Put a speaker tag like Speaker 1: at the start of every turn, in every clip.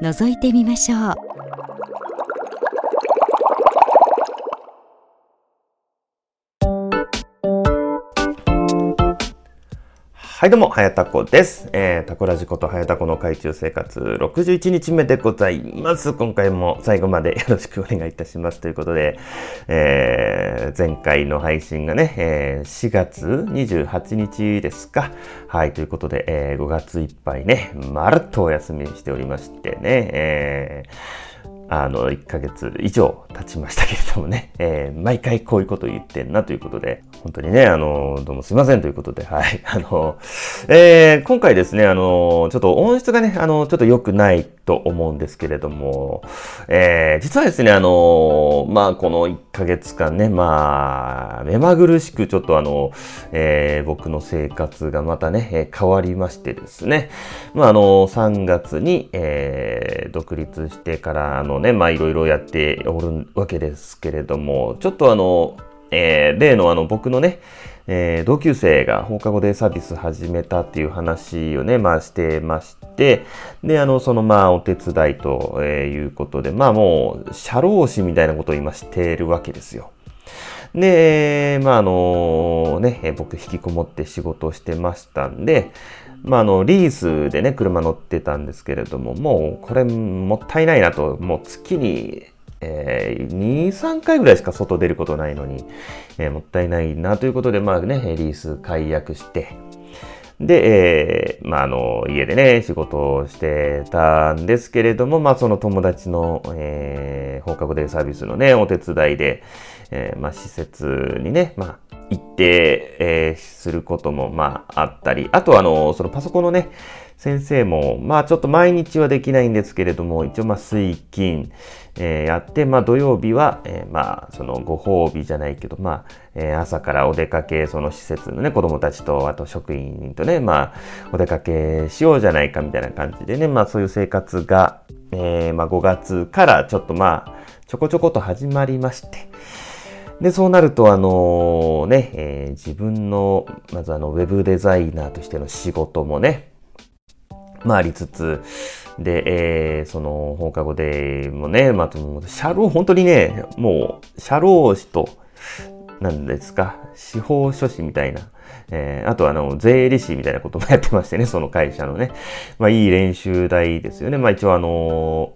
Speaker 1: 覗いてみましょう。
Speaker 2: はいどうも、はやたこです。えー、タコラジことはやたこの海中生活61日目でございます。今回も最後までよろしくお願いいたします。ということで、えー、前回の配信がね、えー、4月28日ですか。はい、ということで、えー、5月いっぱいね、まるっとお休みしておりましてね、えーあの、1ヶ月以上経ちましたけれどもね、えー、毎回こういうこと言ってんなということで、本当にね、あの、どうもすいませんということで、はい、あの、えー、今回ですね、あの、ちょっと音質がね、あの、ちょっと良くないと思うんですけれども、えー、実はですね、あの、まあ、この1ヶ月間ね、まあ、目まぐるしくちょっとあの、えー、僕の生活がまたね、えー、変わりましてですね、まあ、あの、3月に、えー、独立してから、の、ね、まいろいろやっておるわけですけれども、ちょっとあの、えー、例のあの僕のね、えー、同級生が放課後でサービス始めたっていう話をね、まあしてまして、で、あの、そのまあお手伝いと、いうことで、まあもう、社労士みたいなことを今しているわけですよ。で、まああのね、僕引きこもって仕事をしてましたんで、まあ、あの、リースでね、車乗ってたんですけれども、もう、これもったいないなと、もう月に、えー、2、3回ぐらいしか外出ることないのに、えー、もったいないなということで、まあね、リース解約して、で、えー、まあ、あの、家でね、仕事をしてたんですけれども、まあ、その友達の、えー、放課後デイサービスのね、お手伝いで、えー、まあ、施設にね、まあ、行って、えー、することも、まあ、あったり、あとあの、そのパソコンのね、先生も、まあ、ちょっと毎日はできないんですけれども、一応、まあ、水金、えー、やって、まあ、土曜日は、えー、まあ、その、ご褒美じゃないけど、まあ、えー、朝からお出かけ、その施設のね、子供たちと、あと職員とね、まあ、お出かけしようじゃないか、みたいな感じでね、まあ、そういう生活が、えー、まあ、5月からちょっとまあ、ちょこちょこと始まりまして、で、そうなると、あのね、えー、自分の、まずあの、ウェブデザイナーとしての仕事もね、まあ、ありつつ、で、えー、その、放課後でもね、まあ、社労、本当にね、もう、社労士と、なんですか、司法書士みたいな、えー、あとはあの、税理士みたいなこともやってましてね、その会社のね。まあ、いい練習台ですよね。まあ、一応あの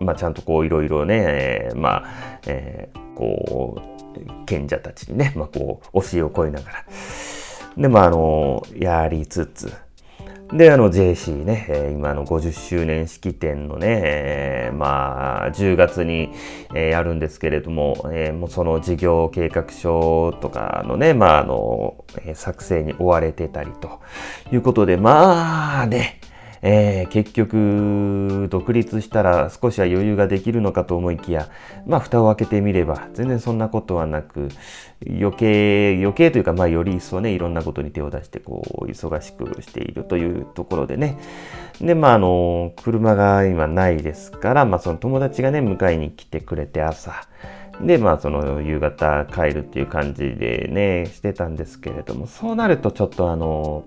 Speaker 2: まあ、ちゃんとこう、いろいろね、えー、まあ、えー、こう、賢者たちにね、まあ、こう、教えを超えながら。で、まあ、あの、やりつつ、で、あの、JC ね、えー、今の50周年式典のね、えー、まあ、10月に、えー、やるんですけれども、えー、もうその事業計画書とかのね、まあ、あの、えー、作成に追われてたりということで、まあね、えー、結局、独立したら少しは余裕ができるのかと思いきや、まあ、蓋を開けてみれば、全然そんなことはなく、余計、余計というか、まあ、より一層ね、いろんなことに手を出して、こう、忙しくしているというところでね。で、まあ、あの、車が今ないですから、まあ、その友達がね、迎えに来てくれて朝、で、まあ、その夕方帰るっていう感じでね、してたんですけれども、そうなるとちょっとあの、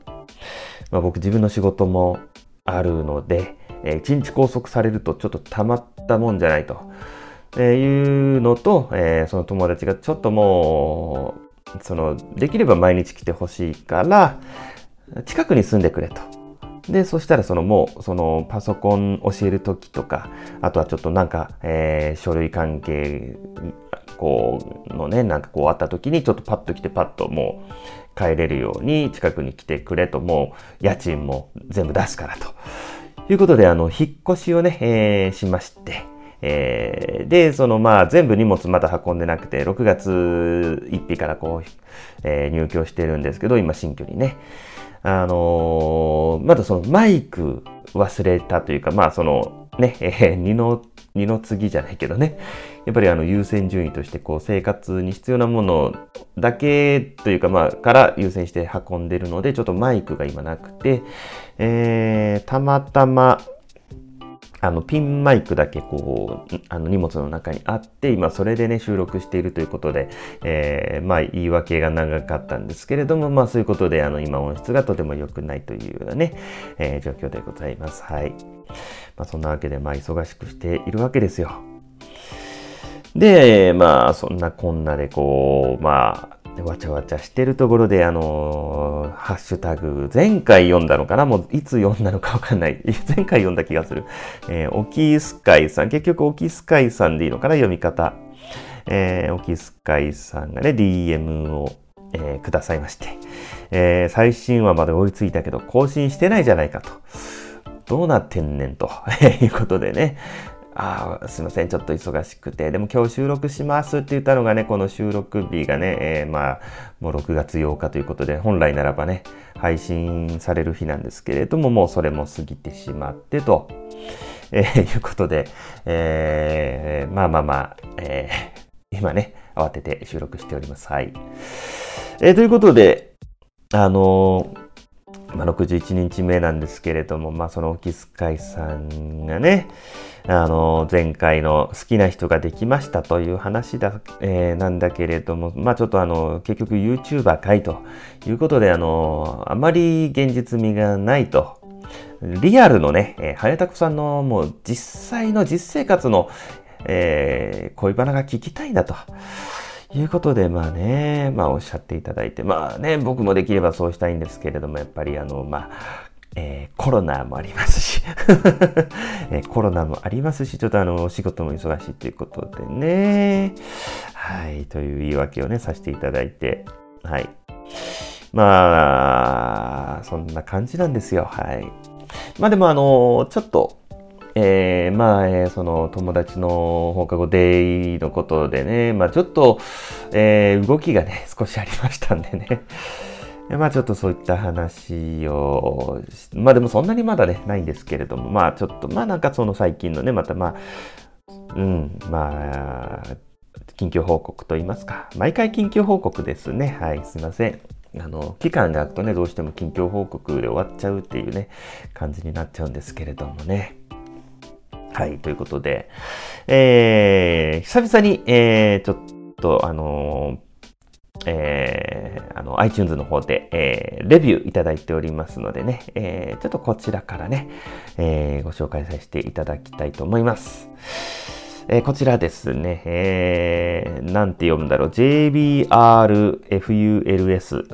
Speaker 2: まあ、僕自分の仕事もあるので、えー、1日拘束されるとちょっとたまったもんじゃないと、えー、いうのと、えー、その友達がちょっともう、その、できれば毎日来てほしいから、近くに住んでくれと。で、そしたらそのもう、そのパソコン教えるときとか、あとはちょっとなんか、えー、書類関係、こう、のね、なんかこうあったときに、ちょっとパッと来てパッともう、帰れるように近くに来てくれと、もう家賃も全部出すからと。いうことで、あの、引っ越しをね、えー、しまして、えー、で、そのまあ全部荷物まだ運んでなくて、6月1日からこう、えー、入居してるんですけど、今新居にね。あのー、まだそのマイク忘れたというか、まあその、ね、えー、二の、二の次じゃないけどね、やっぱりあの優先順位としてこう生活に必要なものだけというかまあから優先して運んでるのでちょっとマイクが今なくて、えー、たまたまあの、ピンマイクだけこう、あの荷物の中にあって、今それでね、収録しているということで、えー、まあ言い訳が長かったんですけれども、まあそういうことで、あの、今音質がとても良くないというようなね、えー、状況でございます。はい。まあそんなわけで、まあ忙しくしているわけですよ。で、まあそんなこんなでこう、まあ、わちゃわちゃしてるところで、あのー、ハッシュタグ、前回読んだのかな？もういつ読んだのかわかんない。前回読んだ気がする。えー、オキスカイさん。結局、オキスカイさんでいいのかな？読み方。えー、オキスカイさんがね、DM を、えー、くださいまして。えー、最新話まで追いついたけど、更新してないじゃないかと。どうなってんねんと いうことでね、あすいません、ちょっと忙しくて、でも今日収録しますって言ったのがね、この収録日がね、えー、まあ、もう6月8日ということで、本来ならばね、配信される日なんですけれども、もうそれも過ぎてしまってと、えー、いうことで、えー、まあまあまあ、えー、今ね、慌てて収録しております。はい。えー、ということで、あのーまあ、61日目なんですけれども、まあ、そのオキスカイさんがね、あの、前回の好きな人ができましたという話だ、えー、なんだけれども、まあ、ちょっとあの、結局 YouTuber かいということで、あの、あまり現実味がないと。リアルのね、えー、早田子さんのもう実際の実生活の、えー、恋バナが聞きたいんだと。いうことで、まあね、まあおっしゃっていただいて、まあね、僕もできればそうしたいんですけれども、やっぱりあの、まあ、えー、コロナもありますし えー、コロナもありますし、ちょっとあの、お仕事も忙しいということでね、はい、という言い訳をね、させていただいて、はい。まあ、そんな感じなんですよ、はい。まあでもあの、ちょっと、えー、まあ、えー、その友達の放課後デイのことでね、まあちょっと、えー、動きがね、少しありましたんでね。まあちょっとそういった話を、まあでもそんなにまだね、ないんですけれども、まあちょっと、まあなんかその最近のね、またまあ、うん、まあ、近況報告と言いますか、毎回近況報告ですね。はい、すいません。あの、期間が空くとね、どうしても近況報告で終わっちゃうっていうね、感じになっちゃうんですけれどもね。はい、ということで、えー、久々に、えー、ちょっと、あのえー、あの、iTunes の方で、えー、レビューいただいておりますのでね、えー、ちょっとこちらからね、えー、ご紹介させていただきたいと思います。えー、こちらですね、えー、なんて読むんだろう、JBRFULS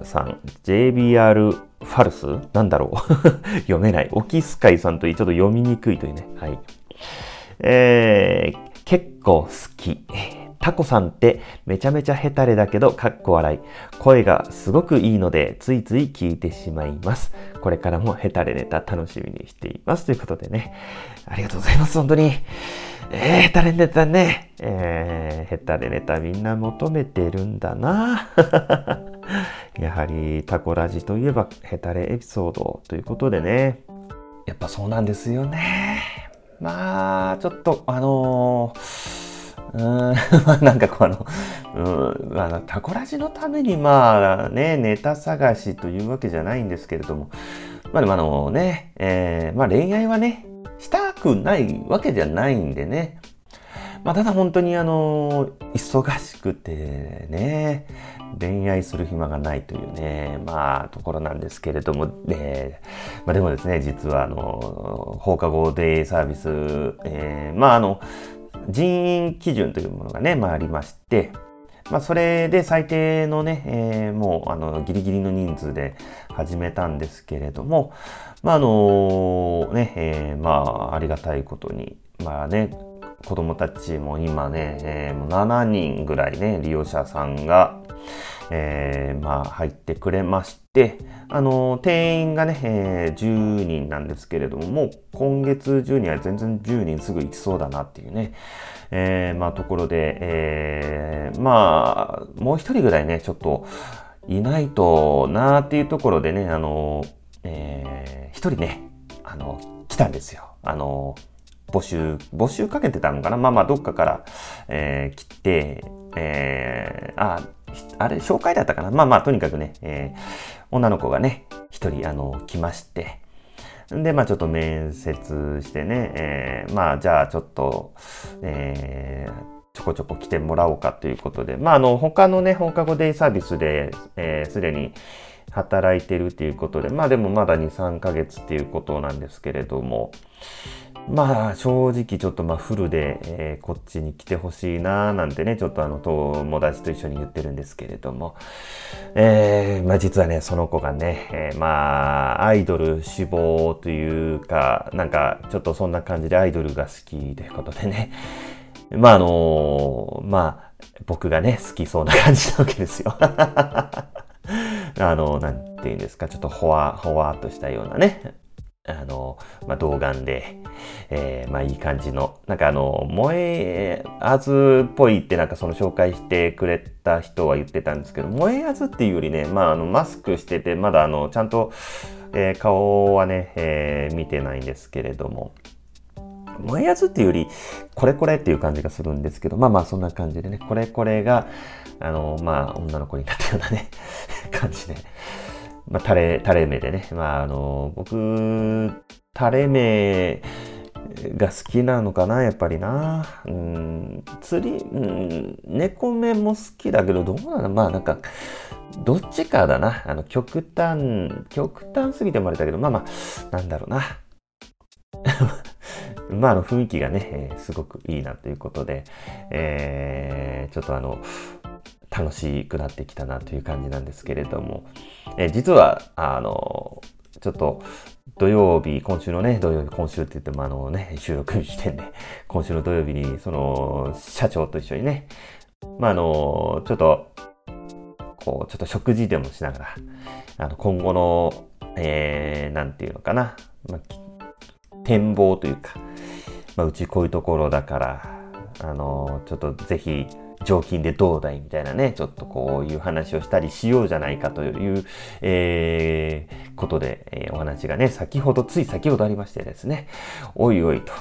Speaker 2: さん、JBR ファルスなんだろう 読めない。オキスカイさんといい、ちょっと読みにくいというね。はい。えー、結構好き。タコさんってめちゃめちゃヘタレだけどかっこ笑い。声がすごくいいのでついつい聞いてしまいます。これからもヘタレネタ楽しみにしています。ということでね。ありがとうございます。本当に。えー、ヘタレネタね。えー、ヘタレネタみんな求めてるんだな。やはりタコラジといえばヘタレエピソードということでね。やっぱそうなんですよね。まあ、ちょっと、あのー、うん、なんかこの、うん、あの、タコラジのためにまあね、ネタ探しというわけじゃないんですけれども、まあでもあのね、えー、まあ恋愛はね、したくないわけじゃないんでね、まあ、ただ本当にあの、忙しくてね、恋愛する暇がないというね、まあ、ところなんですけれども、ね、まあでもですね、実はあの、放課後デイサービス、えー、まああの、人員基準というものがね、まあありまして、まあ、それで最低のね、えー、もう、あの、ギリギリの人数で始めたんですけれども、まあ、あのね、えー、まあ、ありがたいことに、まあね、子供たちも今ね、えー、7人ぐらいね、利用者さんが、えー、まあ入ってくれまして、あの、定員がね、えー、10人なんですけれども、もう今月中には全然10人すぐ行きそうだなっていうね、えー、まあところで、えー、まあ、もう一人ぐらいね、ちょっといないとなーっていうところでね、あの、えー、一人ね、あの、来たんですよ。あの、募集、募集かけてたのかな？まあまあ、どっかから、えー、来て、えー、あ、あれ、紹介だったかな？まあまあ、とにかくね、えー、女の子がね、一人、あの、来まして、で、まあちょっと面接してね、えー、まあじゃあちょっと、えー、ちょこちょこ来てもらおうかということで、まああの、他のね、放課後デイサービスで、えー、すでに働いてるっていうことで、まあでもまだ2、3ヶ月っていうことなんですけれども、まあ正直ちょっとまあフルで、えー、こっちに来てほしいななんてね、ちょっとあの友達と一緒に言ってるんですけれども、えー、まあ実はね、その子がね、えー、まあアイドル志望というか、なんかちょっとそんな感じでアイドルが好きということでね、まああのまあ僕がね、好きそうな感じなわけですよ。あの、なんていうんですか、ちょっとほわ、ほわっとしたようなね、あの、まあ、童顔で、えー、まあ、いい感じの、なんかあの、萌えあずっぽいってなんかその紹介してくれた人は言ってたんですけど、萌えあずっていうよりね、まあ、あの、マスクしてて、まだあの、ちゃんと、えー、顔はね、えー、見てないんですけれども、萌えやつっていうより、これこれっていう感じがするんですけど、まあまあそんな感じでね、これこれが、あの、まあ女の子になったようなね、感じで、まあ、垂れ、垂れ目でね。まあ、あの、僕、垂れ目が好きなのかな、やっぱりな。うん、釣り、うん、猫目も好きだけど、どうなの？まあ、なんか、どっちかだな。あの、極端、極端すぎてもあれだけど、まあまあ、なんだろうな。まあ、あの、雰囲気がね、えー、すごくいいなということで、えー、ちょっとあの、楽しくなってきたなという感じなんですけれども、え実は、あの、ちょっと土曜日、今週のね、土曜日、今週って言ってもあのね、収録時点で、今週の土曜日に、その、社長と一緒にね、まあ、あの、ちょっと、こう、ちょっと食事でもしながら、あの、今後の、えー、なんていうのかな、まあ、展望というか、まあ、うちこういうところだから、あの、ちょっとぜひ、常勤でどうだいみたいなね、ちょっとこういう話をしたりしようじゃないかという、えー、ことで、えー、お話がね、先ほど、つい先ほどありましてですね、おいおいと、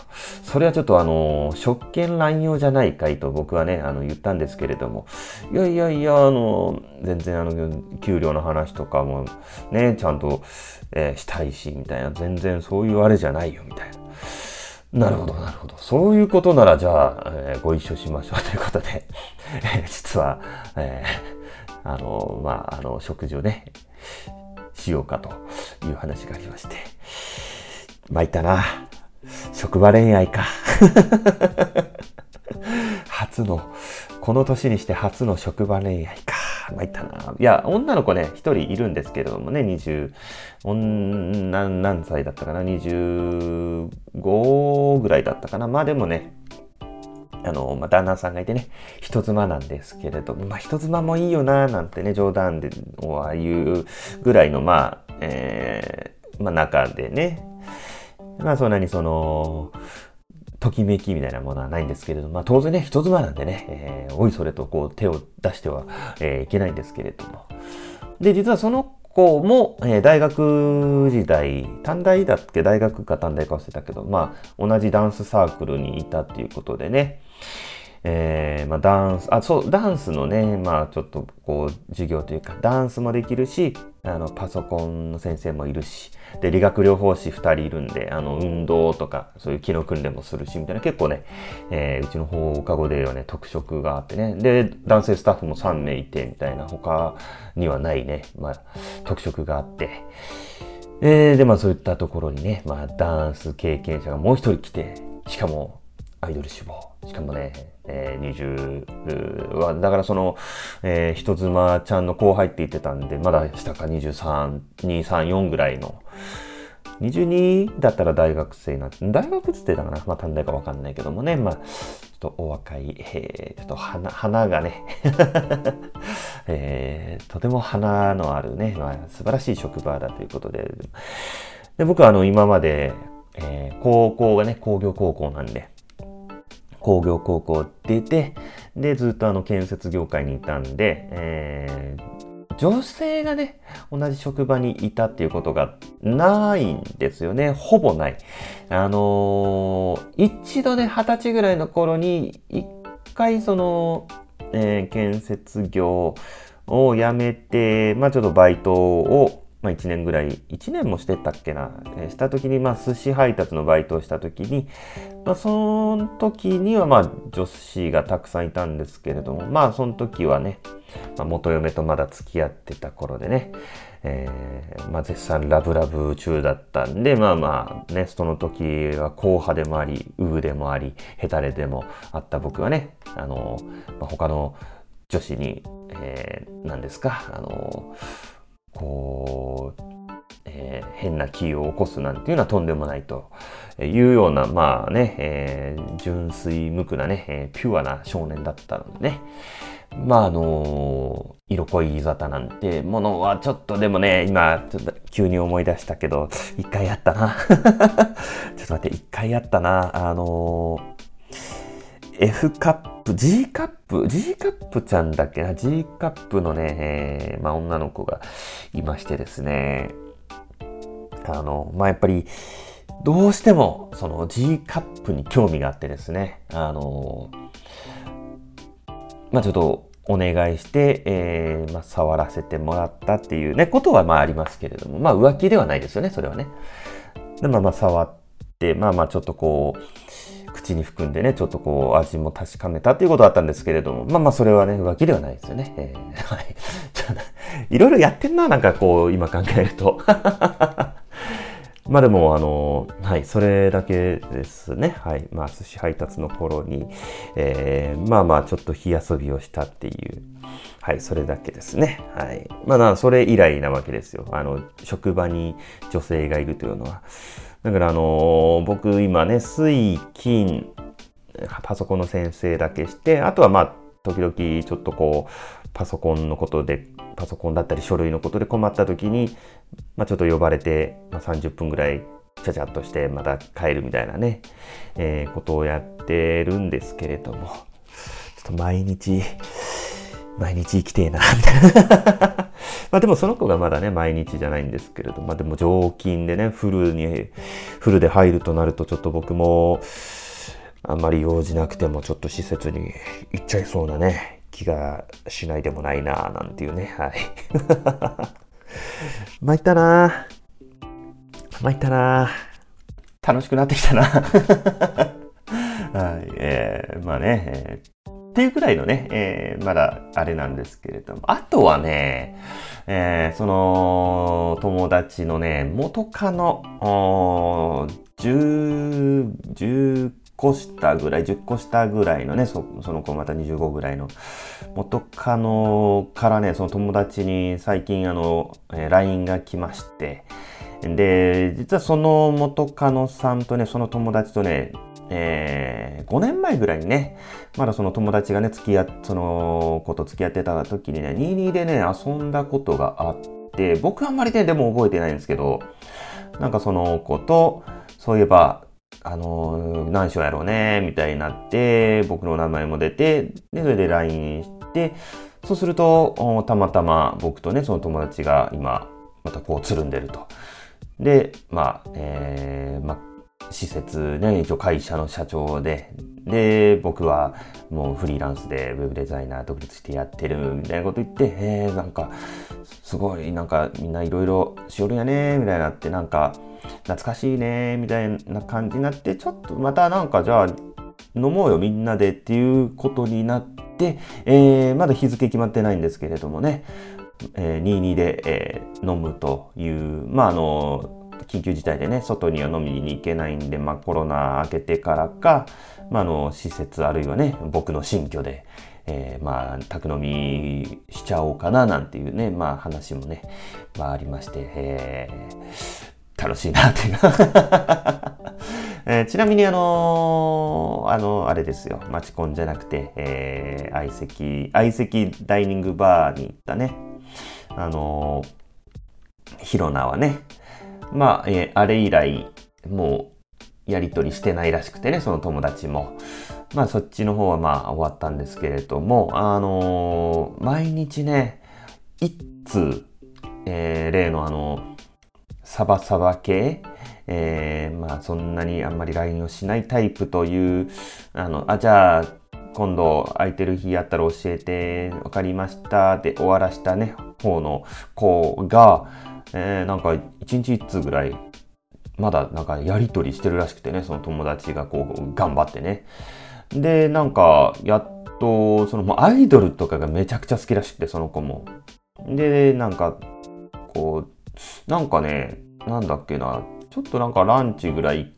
Speaker 2: それはちょっとあの、職権乱用じゃないかいと僕はね、あの、言ったんですけれども、いやいやいや、あの、全然あの、給料の話とかもね、ちゃんと、えー、したいし、みたいな、全然そういうあれじゃないよ、みたいな。なるほど、なるほど。そういうことなら、じゃあ、えー、ご一緒しましょうということで、えー、実は、えー、あの、まあ、あの、食事をね、しようかという話がありまして。参ったな。職場恋愛か。初の、この年にして初の職場恋愛か。参ったな。いや、女の子ね、一人いるんですけれどもね、20、何何歳だったかな、25ぐらいだったかな。まあでもね、あの、まあ、旦那さんがいてね、人妻なんですけれども、まあ、人妻もいいよな、なんてね、冗談では言うぐらいの、まあ、えー、まあ、中でね、まあ、そんなにその、ときめきみたいなものはないんですけれども、まあ当然ね、人妻なんでね、えー、おいそれとこう手を出しては、えー、いけないんですけれども。で、実はその子も、えー、大学時代、短大だっけ大学か短大か忘れたけど、まあ同じダンスサークルにいたっていうことでね、えー、まあ、ダンス、あ、そう、ダンスのね、まあ、ちょっと、こう、授業というか、ダンスもできるし、あの、パソコンの先生もいるし、で、理学療法士2人いるんで、あの、運動とか、そういう機能訓練もするし、みたいな、結構ね、えー、うちの放課後ではね、特色があってね、で、男性スタッフも3名いて、みたいな、他にはないね、まあ、特色があって、えー、で、まあ、そういったところにね、まあ、ダンス経験者がもう一人来て、しかも、アイドル志望。しかもね、えー、20は、だからその、えー、人妻ちゃんの後輩って言ってたんで、まだ下か23、2、3、4ぐらいの、22だったら大学生な大学つってたかなまあ短大かわかんないけどもね。まあ、ちょっとお若い、えー、ちょっと花、花がね えー、とても花のあるね、まあ、素晴らしい職場だということで。で僕はあの、今まで、えー、高校がね、工業高校なんで、工業高校出て、で、ずっとあの建設業界にいたんで、えー、女性がね、同じ職場にいたっていうことがないんですよね。ほぼない。あのー、一度ね、二十歳ぐらいの頃に、一回その、えー、建設業を辞めて、まあちょっとバイトをまあ、1年ぐらい、1年もしてたっけな、えー、した時に、まあ、寿司配達のバイトをした時に、まあ、その時には、まあ、女子がたくさんいたんですけれども、まあ、その時はね、まあ、元嫁とまだ付き合ってた頃でね、えー、まあ、絶賛ラブラブ中だったんで、まあまあね、その時は硬派でもあり、ウブでもあり、ヘタレでもあった僕はね、あの、まあ、他の女子に、えー、何ですか、あの、こう、えー、変な気を起こすなんていうのはとんでもないというような、まあね、えー、純粋無垢なね、えー、ピュアな少年だったのでね。まああのー、色恋沙汰なんてものはちょっとでもね、今ちょっと急に思い出したけど、一回やったな。ちょっと待って、一回やったな。あのー、F カップ、G カップ、G カップちゃんだっけな、G カップのね、えー、まあ女の子がいましてですね、あの、まあやっぱり、どうしてもその G カップに興味があってですね、あの、まあちょっとお願いして、えー、まあ触らせてもらったっていうね、ことはまあありますけれども、まあ浮気ではないですよね、それはね。で、まあまあ触って、まあまあちょっとこう、口に含んでね、ちょっとこう味も確かめたっていうことだったんですけれども、まあまあそれはね、浮気ではないですよね。えー、はい。いろいろやってんな、なんかこう、今考えると。まあでも、あの、はい、それだけですね。はい。まあ、寿司配達の頃に、えー、まあまあ、ちょっと火遊びをしたっていう、はい、それだけですね。はい。まあ、それ以来なわけですよ。あの、職場に女性がいるというのは。だから、あの、僕今ね、水、金、パソコンの先生だけして、あとはまあ、時々ちょっとこう、パソコンのことで、パソコンだったり書類のことで困った時に、まあ、ちょっと呼ばれて、まあ、30分ぐらいちゃちゃっとしてまた帰るみたいなね、えー、ことをやってるんですけれども、ちょっと毎日、毎日生きてえな、みたいな。まあでもその子がまだね、毎日じゃないんですけれども、まあでも常勤でね、フルに、フルで入るとなるとちょっと僕も、あんまり用事なくてもちょっと施設に行っちゃいそうなね、気がしないでもないななんていうね。はい。参ったなぁ参ったなぁ楽しくなってきたな はい。えー、まあね、えー、っていうくらいのね、えー、まだあれなんですけれども。あとはね、えー、その、友達のね、元カノ、10、10個下ぐらい、10個下ぐらいのね、その子また25ぐらいの元カノからね、その友達に最近あの、えー、LINE が来まして、で、実はその元カノさんとね、その友達とね、えー、5年前ぐらいにね、まだその友達がね、付き合っ、その子と付き合ってた時にね、22でね、遊んだことがあって、僕あんまりね、でも覚えてないんですけど、なんかその子と、そういえば、あのー、何章やろうね、みたいになって、僕の名前も出て、で、それで LINE して、そうすると、たまたま僕とね、その友達が今、またこう、つるんでると。で、まあ、えー、まあ、施設ね、一応会社の社長で、で、僕はもうフリーランスでウェブデザイナー独立してやってるみたいなこと言って、えー、なんか、すごい、なんかみんないろいろしよるやね、みたいになって、なんか、懐かしいね、みたいな感じになって、ちょっとまたなんかじゃあ飲もうよみんなでっていうことになって、えー、まだ日付決まってないんですけれどもね、えー、22で、えー、飲むという、まああの、緊急事態でね、外には飲みに行けないんで、まあコロナ明けてからか、まああの、施設あるいはね、僕の新居で、えー、まあ、宅飲みしちゃおうかななんていうね、まあ話もね、まあありまして、えー楽しいなっていう えー、ちなみにあのー、あの、あれですよ。マチコンじゃなくて、えー、相席、相席ダイニングバーに行ったね。あのー、ヒロナはね、まあ、えー、あれ以来、もう、やりとりしてないらしくてね、その友達も。まあ、そっちの方はまあ、終わったんですけれども、あのー、毎日ね、一通、えー、例のあの、サバサバ系、えー、まあそんなにあんまり LINE をしないタイプという、あの、あ、じゃあ、今度空いてる日あったら教えて、わかりましたで終わらしたね、方の子が、えー、なんか一日一通ぐらい、まだなんかやりとりしてるらしくてね、その友達がこう頑張ってね。で、なんか、やっと、そのもうアイドルとかがめちゃくちゃ好きらしくて、その子も。で、なんか、こう、なんかね、なんだっけな、ちょっとなんかランチぐらい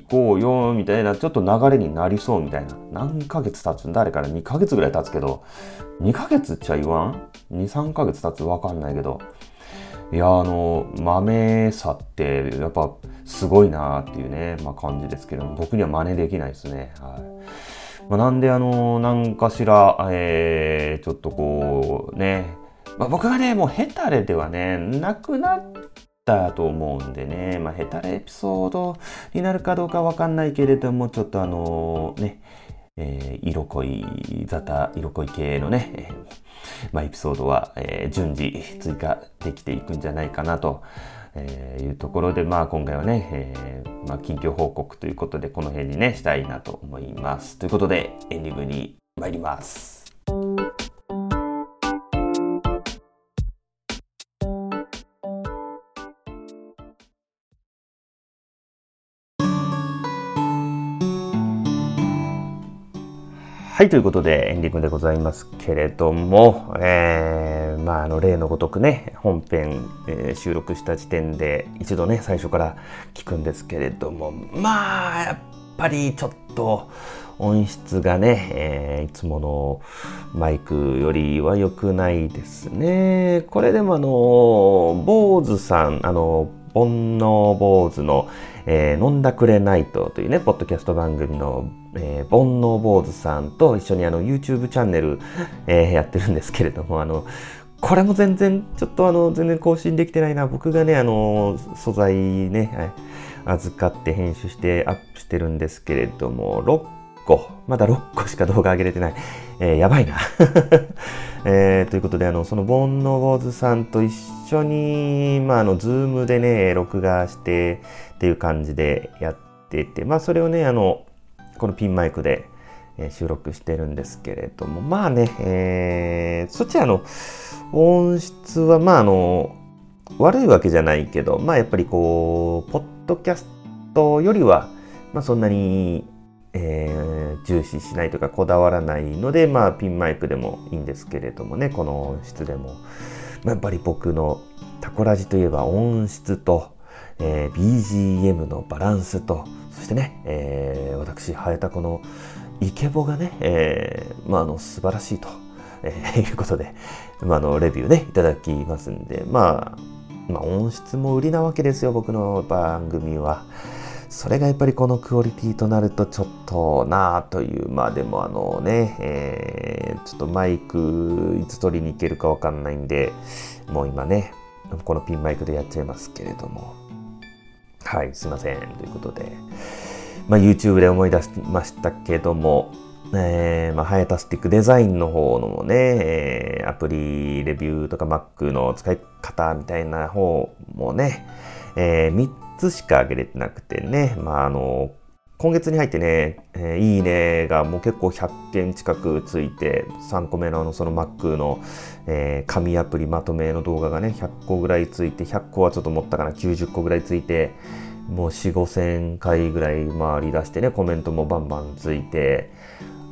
Speaker 2: 行こうよ、みたいな、ちょっと流れになりそうみたいな。何ヶ月経つん？誰から？2ヶ月ぐらい経つけど、2ヶ月っちゃ言わん ?2、3ヶ月経つ？わかんないけど。いや、あの、豆さって、やっぱすごいなっていうね、まあ感じですけど僕には真似できないですね。はい。まあ、なんで、あの、なんかしら、えー、ちょっとこう、ね、まあ、僕がね、もうヘタレではね、なくなったと思うんでね、まあ、ヘタレエピソードになるかどうかわかんないけれども、ちょっとあのね、えー、色濃い、ザタ、色濃い系のね、えー、まあ、エピソードは、えー、順次追加できていくんじゃないかなと、え、いうところで、まあ、今回はね、え、まあ、近況報告ということで、この辺にね、したいなと思います。ということで、エンディングに参ります。はい、ということでエンディングでございますけれども、えー、まあ、あの、例のごとくね、本編、えー、収録した時点で一度ね、最初から聞くんですけれども、まあ、やっぱりちょっと音質がね、えー、いつものマイクよりは良くないですね。これでもあの、坊主さん、あの、煩悩坊主の、えー、飲んだくれないとというね、ポッドキャスト番組のえー、煩悩坊主さんと一緒にあの YouTube チャンネル、えー、やってるんですけれども、あの、これも全然、ちょっとあの、全然更新できてないな。僕がね、あの、素材ね、はい、預かって編集してアップしてるんですけれども、6個、まだ6個しか動画上げれてない。えー、やばいな。えー、ということで、あの、その煩悩坊主さんと一緒に、まあ、あの、ズームでね、録画してっていう感じでやってて、まあ、それをね、あの、このピンマイクで、え収録してるんですけれども、まあね、えー、そちらの音質は、まああの、悪いわけじゃないけど、まあやっぱりこう、ポッドキャストよりは、まあそんなに、えー、重視しないというかこだわらないので、まあピンマイクでもいいんですけれどもね、この音質でも。まあ、やっぱり僕のタコラジといえば音質と、えー、BGM のバランスと、そしてね、えー、私、ハエタコのイケボがね、えー、まあ、あの、素晴らしいと、えー、いうことで、まあ、あの、レビューね、いただきますんで、まあ、まあ、音質も売りなわけですよ、僕の番組は。それがやっぱりこのクオリティとなるとちょっとなあという、まあでもあのね、えー、ちょっとマイクいつ取りに行けるかわかんないんで、もう今ね、このピンマイクでやっちゃいますけれども、はい、すいません。ということで、まあ、YouTube で思い出しましたけども、えー、まあ、ハヤタスティックデザインの方のもね、えー、アプリレビューとか Mac の使い方みたいな方もね、えー、3つしか上げれてなくてね、まあ、あの、今月に入ってね、えー、いいねがもう結構100件近くついて、3個目のその Mac の、えー、紙アプリまとめの動画がね、100個ぐらいついて、100個はちょっと持ったかな、90個ぐらいついて、もう4、5千回ぐらい回り出してね、コメントもバンバンついて、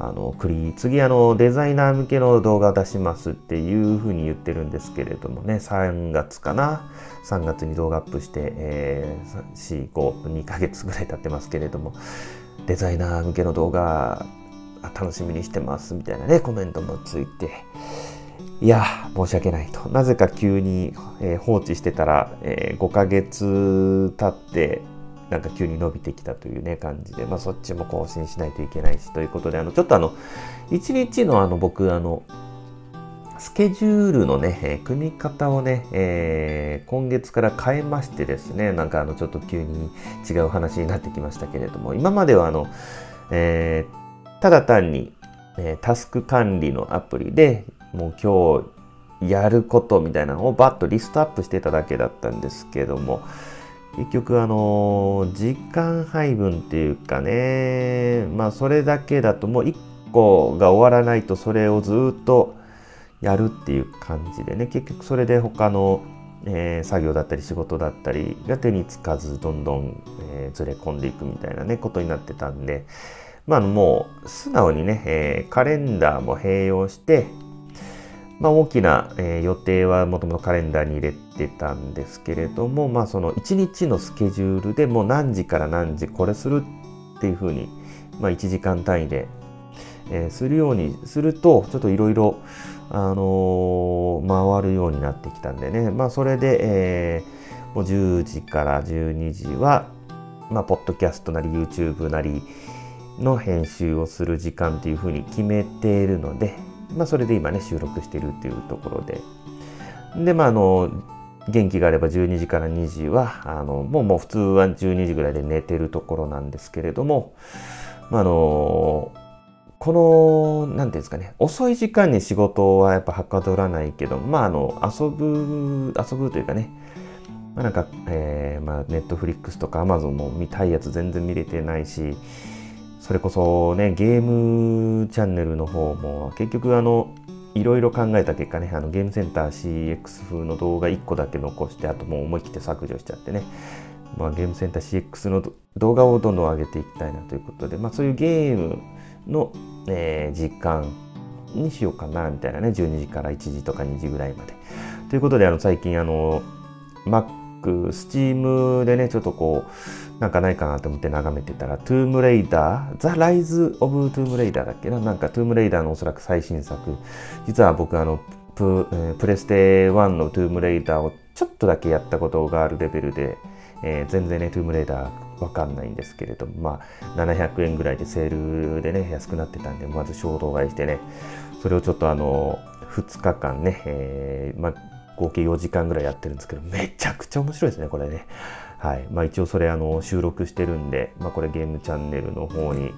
Speaker 2: あの、次あの、デザイナー向けの動画出しますっていうふうに言ってるんですけれどもね、3月かな。3月に動画アップして、えー、4、5、2ヶ月ぐらい経ってますけれども、デザイナー向けの動画楽しみにしてますみたいなね、コメントもついて、いや、申し訳ないと。なぜか急に、えー、放置してたら、えー、5ヶ月経って、なんか急に伸びてきたというね、感じで、まあそっちも更新しないといけないし、ということで、あの、ちょっとあの、1日のあの、僕、あの、スケジュールのね、えー、組み方をね、えー、今月から変えましてですね、なんかあの、ちょっと急に違う話になってきましたけれども、今まではあの、えー、ただ単に、えタスク管理のアプリで、もう今日やることみたいなのをバッとリストアップしてただけだったんですけども、結局あの時間配分っていうかねまあそれだけだともう1個が終わらないとそれをずっとやるっていう感じでね。結局それで他の、えー、作業だったり仕事だったりが手につかずどんどん、えー、ずれ込んでいくみたいなねことになってたんで。まあもう素直にね、えー、カレンダーも併用してまあ、大きな、えー、予定はもともとカレンダーに入れてたんですけれども、まあ、その1日のスケジュールでもう何時から何時これするっていうふうに、まあ、1時間単位で、えー、するようにするとちょっといろいろあのー、回るようになってきたんでね、まあ、それで、えー、もう10時から12時は、まあ、ポッドキャストなり YouTube なりの編集をする時間っていうふうに決めているので、まあ、それで今ね収録しているっていうところで。でまああの元気があれば12時から2時はあのもうもう普通は12時ぐらいで寝てるところなんですけれども、まあ、あのこの何ていうんですかね。遅い時間に仕事はやっぱはかどらないけどまああの遊ぶ遊ぶというかね。まあ、なんか、えー、まあ、ネットフリックスとかアマゾンも見たいやつ全然見れてないし、それこそね、ゲームチャンネルの方も結局あの、いろいろ考えた結果ね、あのゲームセンター CX 風の動画1個だけ残して、あともう思い切って削除しちゃってね、まあ、ゲームセンター CX の動画をどんどん上げていきたいなということで、まあ、そういうゲームの、えー、時間にしようかなみたいなね、12時から1時とか2時ぐらいまで。ということで、あの最近あの、Mac、Steam でね、ちょっとこう、なんかないかなと思って眺めてたら、トゥームレイダー、ザ・ライズ・オブ・トゥームレイダーだっけな？なんかトゥームレイダーのおそらく最新作。実は僕あのプ、えー、プレステ1のトゥームレイダーをちょっとだけやったことがあるレベルで、えー、全然ね、トゥームレイダーわかんないんですけれども、まあ、700円ぐらいでセールでね、安くなってたんで、まず衝動買いしてね、それをちょっとあの、2日間ね、えー、まあ、合計4時間ぐらいやってるんですけど、めちゃくちゃ面白いですね、これね。はい。まあ、一応それあの収録してるんで、まあ、これゲームチャンネルの方に。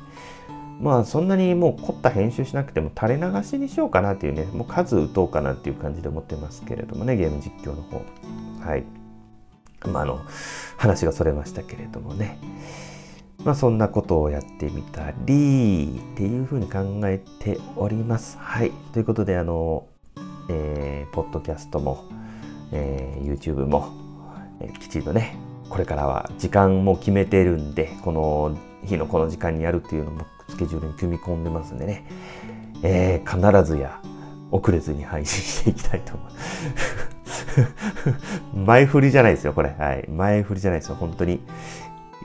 Speaker 2: まあそんなにもう凝った編集しなくても垂れ流しにしようかなっていうねもう数打とうかなっていう感じで思ってますけれどもねゲーム実況の方。はい。まああの話がそれましたけれどもね。まあそんなことをやってみたりっていうふうに考えております。はい。ということであのえー、ポッドキャストも、えー、YouTube も、えー、きちんとねこれからは時間も決めてるんで、この日のこの時間にやるっていうのもスケジュールに組み込んでますんでね、えー、必ずや遅れずに配信していきたいと思います。前振りじゃないですよ、これ。はい。前振りじゃないですよ。本当に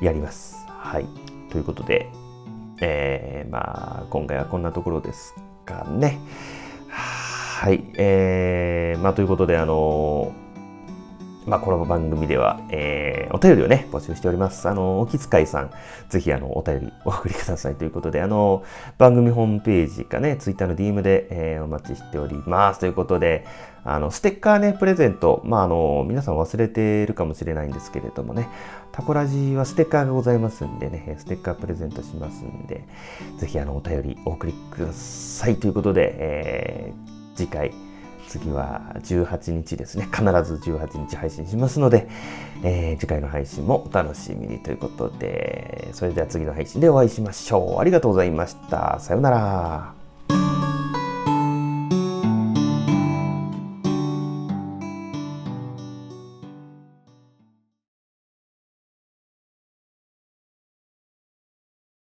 Speaker 2: やります。はい。ということで、えー、まあ、今回はこんなところですかね。はい。えー、まあ、ということで、あのーまあ、この番組では、えー、お便りをね、募集しております。あの、お気遣いさん、ぜひ、あの、お便り お送りくださいということで、あの、番組ホームページかね、ツイッターの DM で、えー、お待ちしております。ということで、あの、ステッカーね、プレゼント、まあ、あの、皆さん忘れているかもしれないんですけれどもね、タコラジはステッカーがございますんでね、ステッカープレゼントしますんで、ぜひ、あの、お便りお送りくださいということで、えー、次回、次は18日ですね。必ず18日配信しますので、えー、次回の配信もお楽しみにということで、それでは次の配信でお会いしましょう。ありがとうございました。さようなら。